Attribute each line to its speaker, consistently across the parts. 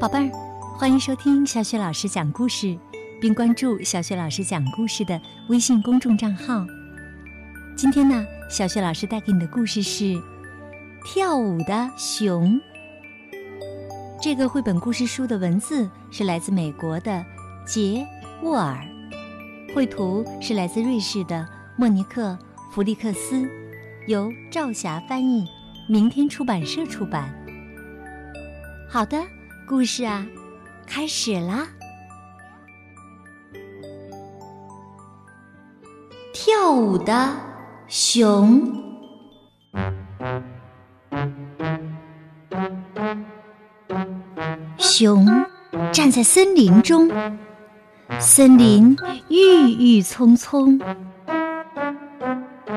Speaker 1: 宝贝儿，欢迎收听小雪老师讲故事，并关注小雪老师讲故事的微信公众账号。今天呢，小雪老师带给你的故事是《跳舞的熊》。这个绘本故事书的文字是来自美国的杰沃尔，绘图是来自瑞士的莫尼克·弗利克斯，由赵霞翻译，明天出版社出版。好的。故事啊，开始啦！跳舞的熊，熊站在森林中，森林郁郁葱葱，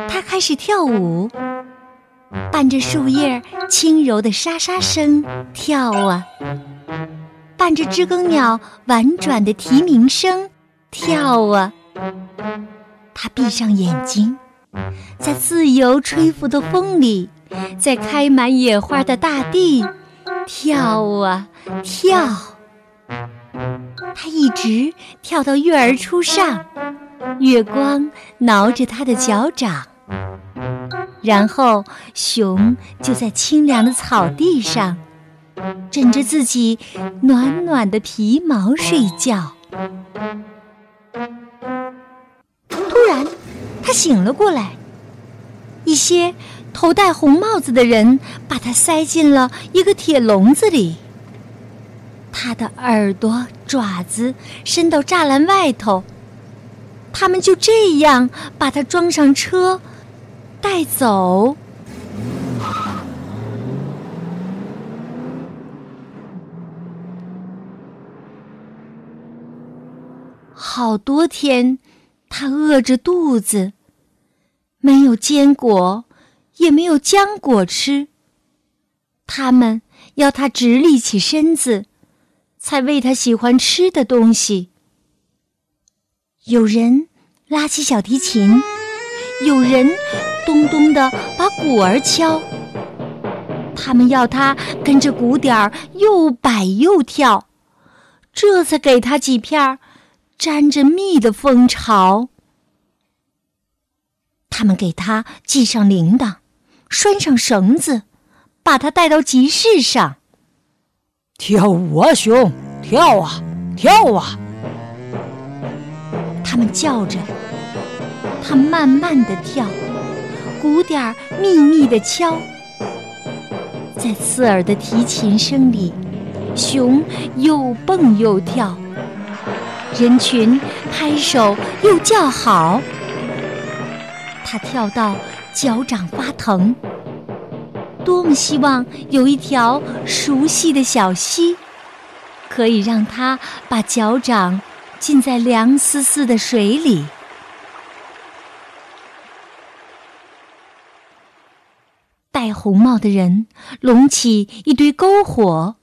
Speaker 1: 它开始跳舞，伴着树叶轻柔的沙沙声跳啊。伴着知更鸟婉转的啼鸣声，跳啊！他闭上眼睛，在自由吹拂的风里，在开满野花的大地，跳啊跳。他一直跳到月儿初上，月光挠着他的脚掌，然后熊就在清凉的草地上。枕着自己暖暖的皮毛睡觉。突然，他醒了过来。一些头戴红帽子的人把他塞进了一个铁笼子里。他的耳朵、爪子伸到栅栏外头。他们就这样把他装上车，带走。好多天，他饿着肚子，没有坚果，也没有浆果吃。他们要他直立起身子，才喂他喜欢吃的东西。有人拉起小提琴，有人咚咚的把鼓儿敲。他们要他跟着鼓点儿又摆又跳，这才给他几片儿。沾着蜜的蜂巢，他们给他系上铃铛，拴上绳子，把他带到集市上。
Speaker 2: 跳舞啊，熊！跳啊，跳啊！
Speaker 1: 他们叫着，他慢慢的跳，鼓点儿密密的敲，在刺耳的提琴声里，熊又蹦又跳。人群拍手又叫好，他跳到脚掌发疼。多么希望有一条熟悉的小溪，可以让他把脚掌浸在凉丝丝的水里。戴红帽的人拢起一堆篝火，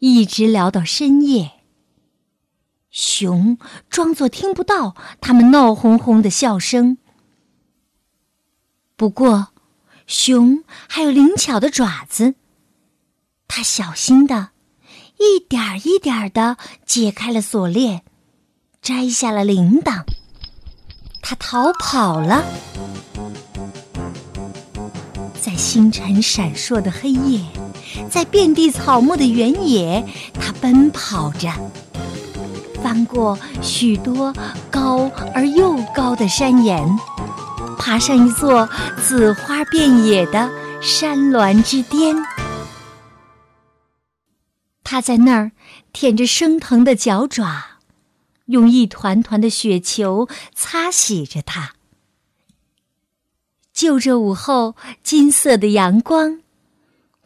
Speaker 1: 一直聊到深夜。熊装作听不到他们闹哄哄的笑声。不过，熊还有灵巧的爪子，它小心的，一点儿一点儿的解开了锁链，摘下了铃铛。它逃跑了，在星辰闪烁的黑夜，在遍地草木的原野，它奔跑着。翻过许多高而又高的山岩，爬上一座紫花遍野的山峦之巅。他在那儿舔着生疼的脚爪，用一团团的雪球擦洗着它。就着午后金色的阳光，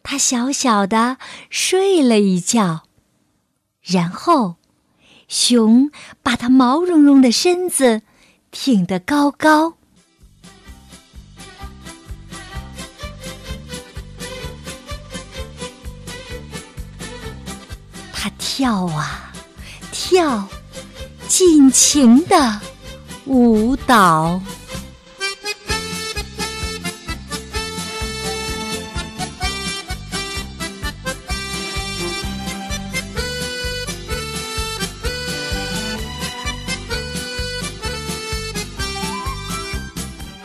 Speaker 1: 他小小的睡了一觉，然后。熊把它毛茸茸的身子挺得高高，它跳啊跳，尽情的舞蹈。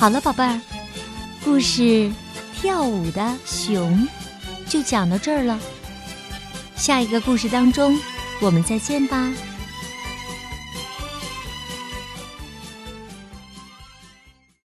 Speaker 1: 好了，宝贝儿，故事《跳舞的熊》就讲到这儿了。下一个故事当中，我们再见吧。